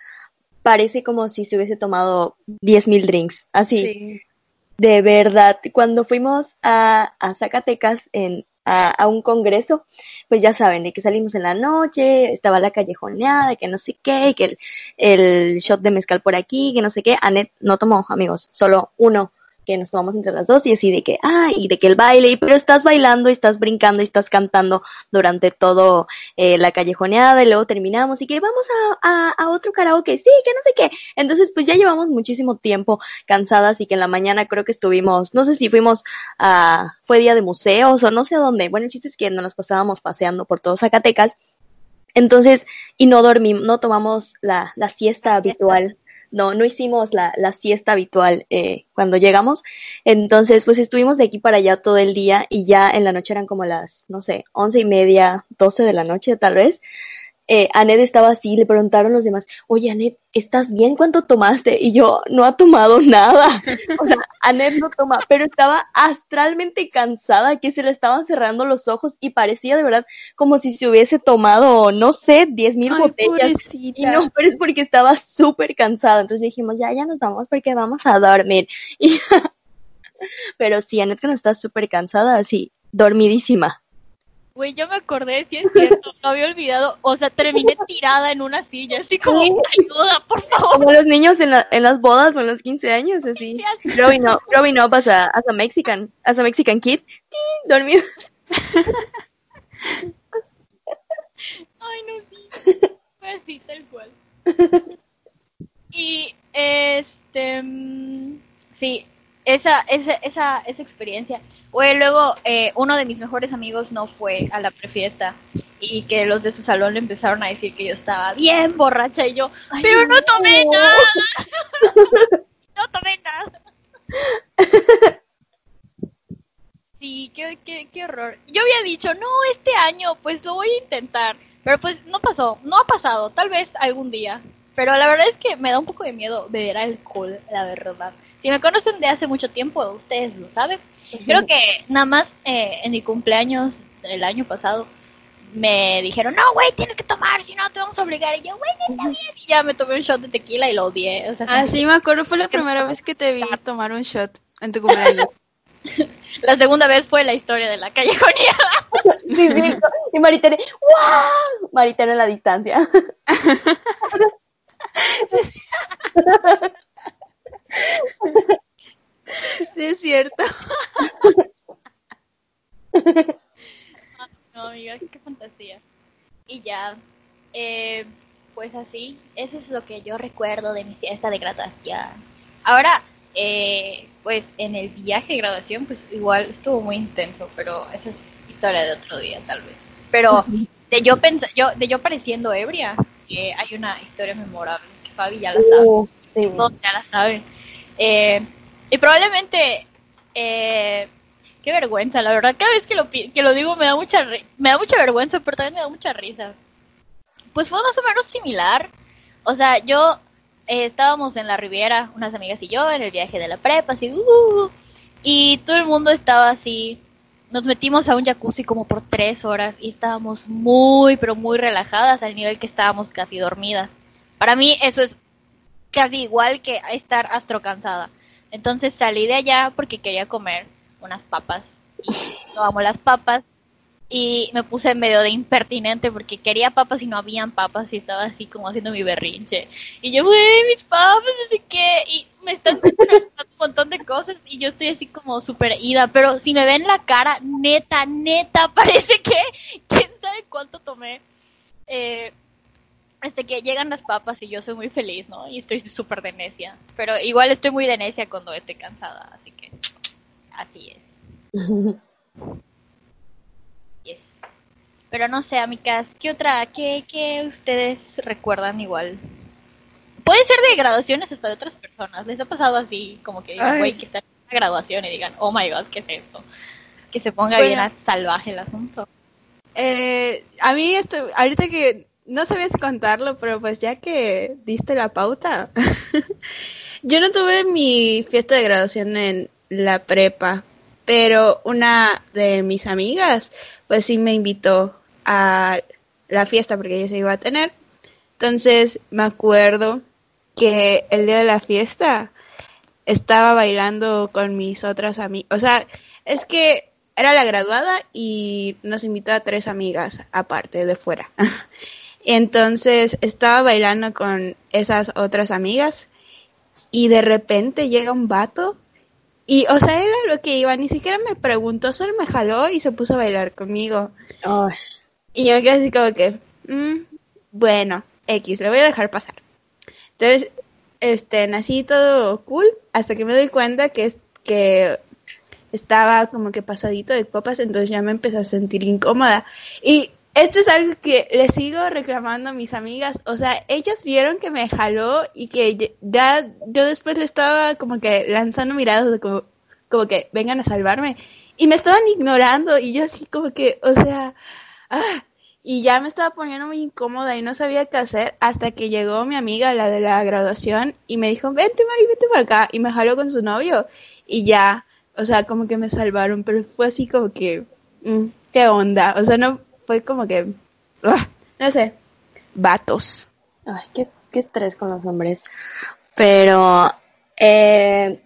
parece como si se hubiese tomado 10.000 drinks, así. Sí. De verdad, cuando fuimos a, a Zacatecas en, a, a un congreso, pues ya saben, de que salimos en la noche, estaba la callejoneada, que no sé qué, que el, el shot de mezcal por aquí, que no sé qué. Anet no tomó, amigos, solo uno que nos tomamos entre las dos y así de que, ah, y de que el baile, y, pero estás bailando y estás brincando y estás cantando durante todo eh, la callejoneada y luego terminamos y que vamos a, a, a otro karaoke, sí, que no sé qué. Entonces, pues ya llevamos muchísimo tiempo cansadas y que en la mañana creo que estuvimos, no sé si fuimos a, fue día de museos o no sé dónde. Bueno, el chiste es que nos las pasábamos paseando por todo Zacatecas. Entonces, y no dormimos, no tomamos la, la siesta habitual no, no hicimos la, la siesta habitual eh, cuando llegamos. Entonces, pues estuvimos de aquí para allá todo el día y ya en la noche eran como las, no sé, once y media, doce de la noche tal vez. Eh, Anet estaba así, le preguntaron los demás, oye Anet, ¿estás bien? ¿Cuánto tomaste? Y yo, no ha tomado nada. O sea, Anet no toma, pero estaba astralmente cansada, que se le estaban cerrando los ojos y parecía de verdad como si se hubiese tomado, no sé, diez mil botellas. pobrecita. Y no, pero es porque estaba súper cansada. Entonces dijimos, ya, ya nos vamos porque vamos a dormir. Y pero sí, Anet que no está súper cansada, así, dormidísima. Güey, yo me acordé, si es cierto, lo había olvidado. O sea, terminé tirada en una silla, así como, ayuda, por favor. Como los niños en, la- en las bodas o en los 15 años, así. Growing up, growing up as a, as a Mexican, as a Mexican kid. Dormido. Ay, no, sí. Fue así, tal cual. Y, este, mm, sí, esa, esa, esa, esa experiencia. Güey, luego, eh, uno de mis mejores amigos no fue a la prefiesta y que los de su salón le empezaron a decir que yo estaba bien borracha y yo, pero no tomé no. nada. no tomé nada. Sí, qué, qué, qué horror. Yo había dicho, no, este año, pues lo voy a intentar. Pero pues no pasó, no ha pasado, tal vez algún día. Pero la verdad es que me da un poco de miedo beber alcohol, la verdad. Si me conocen de hace mucho tiempo, ustedes lo saben. Creo que nada más eh, en mi cumpleaños el año pasado me dijeron, no, güey, tienes que tomar, si no te vamos a obligar. Y yo, güey, está bien. Y ya me tomé un shot de tequila y lo odié. O sea, Ah, sí, me acuerdo, fue la primera vez que te vi tomar un shot en tu cumpleaños. La segunda vez fue la historia de la callejonía. Sí, sí. Y Maritere, ¡wow! Maritere en la distancia. Sí, es cierto. No, amiga, qué fantasía. Y ya, eh, pues así, eso es lo que yo recuerdo de mi fiesta de graduación. Ahora, eh, pues en el viaje de graduación, pues igual estuvo muy intenso, pero esa es historia de otro día, tal vez. Pero de yo pens yo de yo pareciendo ebria, eh, hay una historia memorable que Fabi ya la sabe. Uh, sí. todos ya la saben. Eh, y probablemente, eh, qué vergüenza, la verdad, cada vez que lo, que lo digo me da mucha me da mucha vergüenza, pero también me da mucha risa. Pues fue más o menos similar. O sea, yo eh, estábamos en la Riviera, unas amigas y yo, en el viaje de la prepa, así, uh, y todo el mundo estaba así. Nos metimos a un jacuzzi como por tres horas y estábamos muy, pero muy relajadas al nivel que estábamos casi dormidas. Para mí eso es casi igual que estar astro cansada. Entonces salí de allá porque quería comer unas papas y amo las papas y me puse medio de impertinente porque quería papas y no habían papas y estaba así como haciendo mi berrinche. Y yo, güey, mis papas, no qué, y me están preguntando un montón de cosas y yo estoy así como súper ida, pero si me ven la cara, neta, neta, parece que quién sabe cuánto tomé. Eh, este que llegan las papas y yo soy muy feliz, ¿no? Y estoy súper de necia. Pero igual estoy muy de necia cuando esté cansada, así que así es. Yes. Pero no sé, amigas, ¿qué otra, qué, qué ustedes recuerdan igual? Puede ser de graduaciones hasta de otras personas. ¿Les ha pasado así, como que digan, güey, que están en una graduación y digan, oh my god, ¿qué es esto? Que se ponga Bueno. bien salvaje el asunto. Eh, a mí esto, ahorita que no sabías contarlo, pero pues ya que diste la pauta, yo no tuve mi fiesta de graduación en la prepa, pero una de mis amigas, pues sí me invitó a la fiesta porque ella se iba a tener. Entonces me acuerdo que el día de la fiesta estaba bailando con mis otras amigas. O sea, es que era la graduada y nos invitó a tres amigas aparte de fuera. Entonces estaba bailando con esas otras amigas y de repente llega un vato y, o sea, era lo que iba, ni siquiera me preguntó, solo me jaló y se puso a bailar conmigo. Ay, Y yo me quedé así como que, mm, bueno, X, le voy a dejar pasar. Entonces, este, nací todo cool hasta que me doy cuenta que, es, que estaba como que pasadito de copas, entonces ya me empecé a sentir incómoda. Y esto es algo que le sigo reclamando a mis amigas, o sea, ellas vieron que me jaló y que ya yo después le estaba como que lanzando miradas de como, como que vengan a salvarme. Y me estaban ignorando y yo así como que, o sea, ah, y ya me estaba poniendo muy incómoda y no sabía qué hacer hasta que llegó mi amiga, la de la graduación, y me dijo, vente Mari, vete para acá, y me jaló con su novio, y ya, o sea, como que me salvaron, pero fue así como que, mm, qué onda, o sea, no, fue como que, ah, no sé, vatos. ay, qué, qué estrés con los hombres. Pero, eh,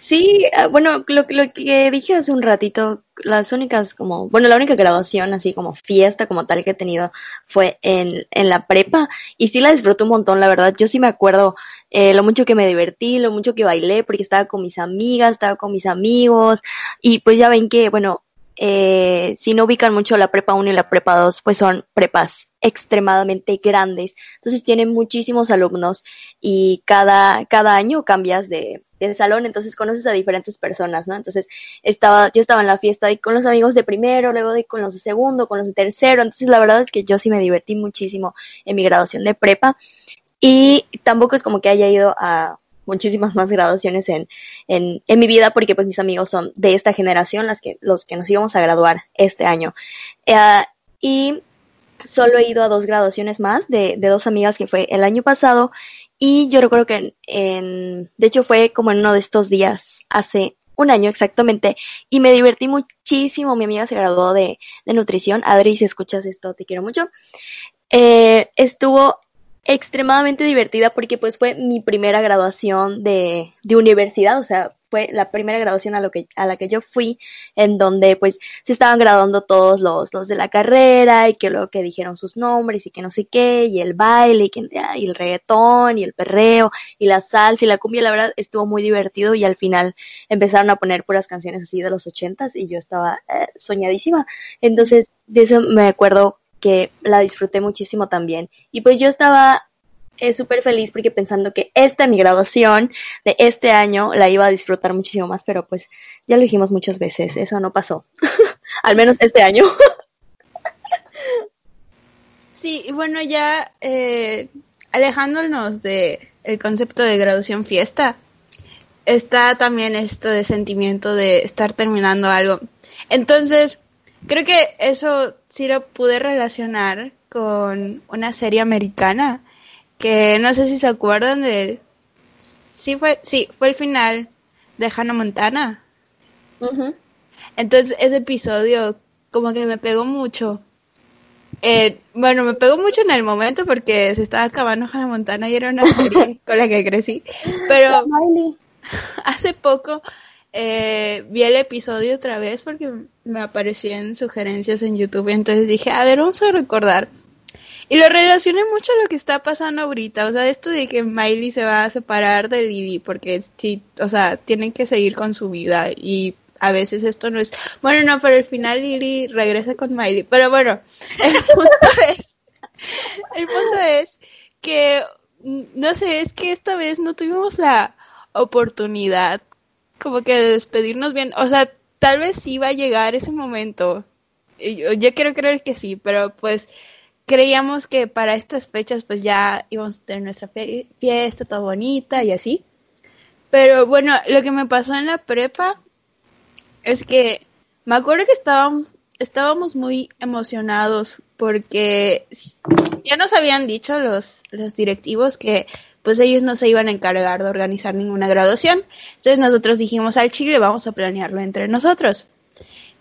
sí, ah, bueno, lo, lo que dije hace un ratito, las únicas como, bueno, la única graduación así como fiesta como tal que he tenido fue en, en la prepa y sí la disfruté un montón, la verdad. Yo sí me acuerdo eh, lo mucho que me divertí, lo mucho que bailé porque estaba con mis amigas, estaba con mis amigos y pues ya ven que, bueno, eh, si no ubican mucho la prepa 1 y la prepa 2, pues son prepas extremadamente grandes. Entonces tienen muchísimos alumnos y cada, cada año cambias de, de salón, entonces conoces a diferentes personas, ¿no? Entonces estaba, yo estaba en la fiesta y con los amigos de primero, luego de con los de segundo, con los de tercero. Entonces la verdad es que yo sí me divertí muchísimo en mi graduación de prepa y tampoco es como que haya ido a muchísimas más graduaciones en, en, en mi vida porque pues mis amigos son de esta generación, las que, los que nos íbamos a graduar este año. Eh, y solo he ido a dos graduaciones más de, de dos amigas que fue el año pasado y yo recuerdo que en, en, de hecho fue como en uno de estos días hace un año exactamente y me divertí muchísimo. Mi amiga se graduó de, de nutrición. Adri, si escuchas esto, te quiero mucho. Eh, estuvo extremadamente divertida porque pues fue mi primera graduación de, de universidad, o sea, fue la primera graduación a, lo que, a la que yo fui, en donde pues se estaban graduando todos los, los de la carrera y que luego que dijeron sus nombres y que no sé qué, y el baile y, que, y el reggaetón y el perreo y la salsa y la cumbia, la verdad estuvo muy divertido y al final empezaron a poner puras canciones así de los ochentas y yo estaba eh, soñadísima, entonces de eso me acuerdo que la disfruté muchísimo también. Y pues yo estaba eh, súper feliz porque pensando que esta mi graduación de este año la iba a disfrutar muchísimo más, pero pues ya lo dijimos muchas veces, eso no pasó. Al menos este año. Sí, y bueno, ya eh, alejándonos de concepto de graduación fiesta, está también esto de sentimiento de estar terminando algo. Entonces, creo que eso sí lo pude relacionar con una serie americana que no sé si se acuerdan de sí fue sí fue el final de Hannah Montana. Entonces ese episodio como que me pegó mucho. Eh, bueno me pegó mucho en el momento porque se estaba acabando Hannah Montana y era una serie con la que crecí pero hace poco eh, vi el episodio otra vez porque me aparecían sugerencias en YouTube, entonces dije, a ver, vamos a recordar. Y lo relacioné mucho a lo que está pasando ahorita, o sea, esto de que Miley se va a separar de Lily, porque sí, o sea, tienen que seguir con su vida y a veces esto no es, bueno, no, pero al final Lily regresa con Miley, pero bueno, el punto es El punto es que, no sé, es que esta vez no tuvimos la oportunidad como que de despedirnos bien. O sea, tal vez sí va a llegar ese momento. Yo, yo quiero creer que sí, pero pues creíamos que para estas fechas pues ya íbamos a tener nuestra fiesta toda bonita y así. Pero bueno, lo que me pasó en la prepa es que me acuerdo que estábamos, estábamos muy emocionados porque ya nos habían dicho los, los directivos que pues ellos no se iban a encargar de organizar ninguna graduación. Entonces nosotros dijimos al Chile, vamos a planearlo entre nosotros.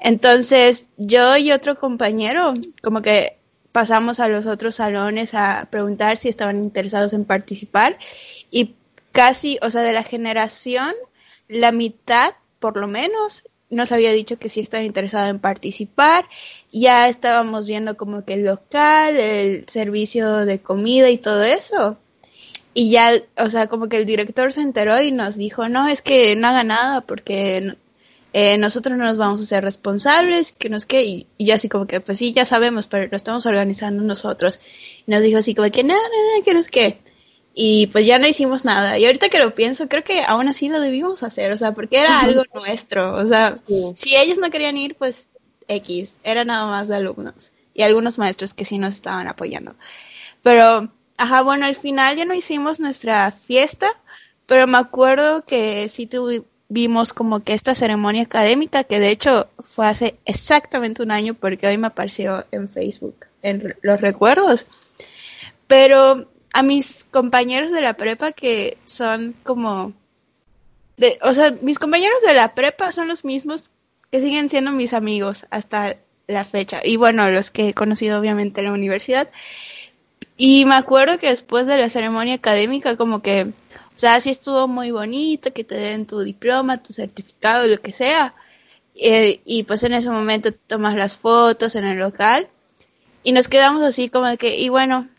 Entonces yo y otro compañero como que pasamos a los otros salones a preguntar si estaban interesados en participar y casi, o sea, de la generación, la mitad por lo menos nos había dicho que sí estaba interesado en participar. Ya estábamos viendo como que el local, el servicio de comida y todo eso. Y ya, o sea, como que el director se enteró y nos dijo, no, es que no haga nada porque eh, nosotros no nos vamos a ser responsables, que nos que, y, y, así como que, pues sí, ya sabemos, pero lo estamos organizando nosotros. Y nos dijo así como que, no, no, no, que no es que. Y pues ya no hicimos nada. Y ahorita que lo pienso, creo que aún así lo debimos hacer, o sea, porque era algo nuestro. O sea, sí. si ellos no querían ir, pues X, era nada más de alumnos. Y algunos maestros que sí nos estaban apoyando. Pero, ajá, bueno, al final ya no hicimos nuestra fiesta, pero me acuerdo que sí tuvimos como que esta ceremonia académica, que de hecho fue hace exactamente un año, porque hoy me apareció en Facebook, en los recuerdos. Pero a mis compañeros de la prepa que son como de, o sea, mis compañeros de la prepa son los mismos que siguen siendo mis amigos hasta la fecha. Y bueno, los que he conocido obviamente en la universidad. Y me acuerdo que después de la ceremonia académica, como que, o sea, sí estuvo muy bonito, que te den tu diploma, tu certificado, lo que sea. Eh, y pues en ese momento tomas las fotos en el local. Y nos quedamos así como que, y bueno,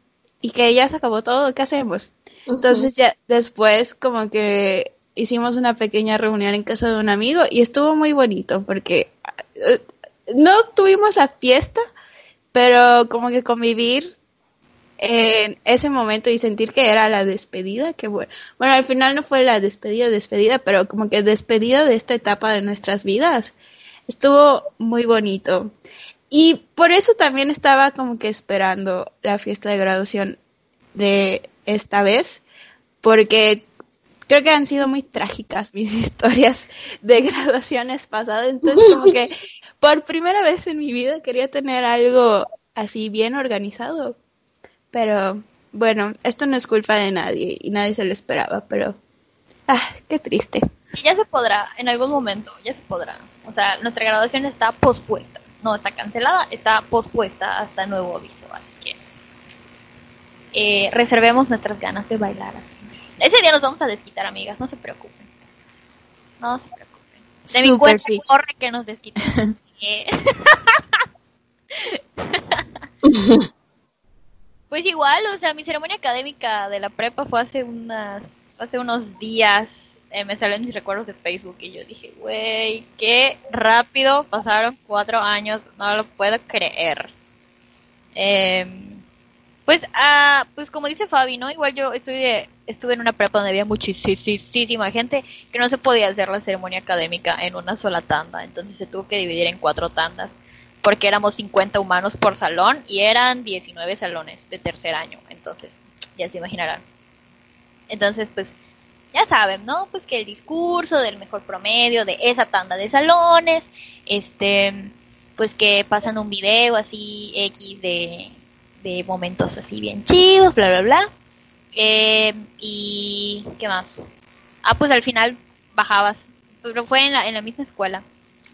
y que ya se acabó todo, ¿qué hacemos? Entonces ya después como que hicimos una pequeña reunión en casa de un amigo y estuvo muy bonito porque uh, no tuvimos la fiesta, pero como que convivir en ese momento y sentir que era la despedida, que bueno, bueno, al final no fue la despedida, despedida, pero como que despedida de esta etapa de nuestras vidas. Estuvo muy bonito. Y por eso también estaba como que esperando la fiesta de graduación de esta vez, porque creo que han sido muy trágicas mis historias de graduaciones pasadas, entonces como que por primera vez en mi vida quería tener algo así bien organizado, pero bueno, esto no es culpa de nadie y nadie se lo esperaba, pero ah, qué triste. Ya se podrá, en algún momento, ya se podrá. O sea, nuestra graduación está pospuesta no está cancelada, está pospuesta hasta nuevo aviso. Así que eh, reservemos nuestras ganas de bailar así. Ese día nos vamos a desquitar, amigas, no se preocupen. No se preocupen. De mi cuenta sí. corre que nos desquiten. pues igual, o sea, mi ceremonia académica de la prepa fue hace unas hace unos días eh, me salió en mis recuerdos de Facebook y yo dije, güey, qué rápido pasaron cuatro años, no lo puedo creer. Eh, pues, ah, pues como dice Fabi, ¿no? Igual yo estuve, estuve en una prepa donde había muchísima gente que no se podía hacer la ceremonia académica en una sola tanda, entonces se tuvo que dividir en cuatro tandas porque éramos 50 humanos por salón y eran 19 salones de tercer año, entonces ya se imaginarán. Entonces, pues ya saben, ¿no? Pues que el discurso del mejor promedio de esa tanda de salones, este, pues que pasan un video así X de, de momentos así bien chidos, bla, bla, bla. Eh, y, ¿qué más? Ah, pues al final bajabas, pero fue en la, en la misma escuela,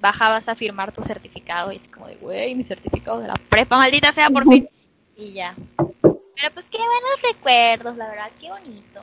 bajabas a firmar tu certificado y es como de, güey, mi certificado de la prepa, maldita sea, por fin. Y ya. Pero pues qué buenos recuerdos, la verdad, qué bonito.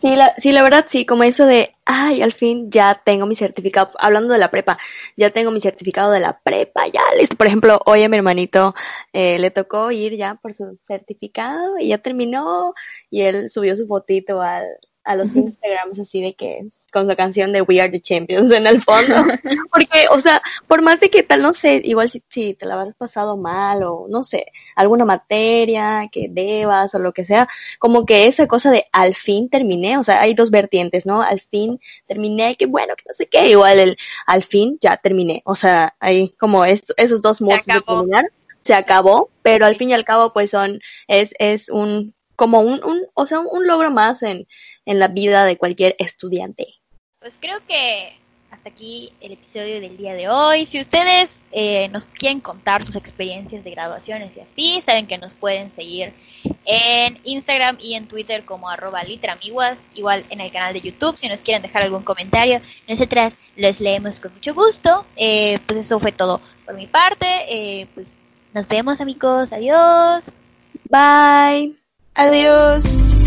Sí la, sí, la verdad, sí, como eso de, ay, al fin ya tengo mi certificado, hablando de la prepa, ya tengo mi certificado de la prepa, ya listo. Por ejemplo, hoy a mi hermanito eh, le tocó ir ya por su certificado y ya terminó y él subió su fotito al, a los Instagrams así de que con la canción de We Are the Champions en el fondo. Porque, o sea, por más de que tal, no sé, igual si, si te la habrás pasado mal o no sé, alguna materia que debas o lo que sea, como que esa cosa de al fin terminé, o sea, hay dos vertientes, ¿no? Al fin terminé, que bueno, que no sé qué, igual el al fin ya terminé, o sea, hay como esos dos modos de terminar se acabó, pero al fin y al cabo pues son, es, es un como un, un o sea, un logro más en, en la vida de cualquier estudiante. Pues creo que hasta aquí el episodio del día de hoy. Si ustedes eh, nos quieren contar sus experiencias de graduaciones y así, saben que nos pueden seguir en Instagram y en Twitter como arroba litramiguas, igual en el canal de YouTube, si nos quieren dejar algún comentario, nosotras los leemos con mucho gusto. Eh, pues eso fue todo por mi parte. Eh, pues nos vemos amigos, adiós. Bye. Adiós.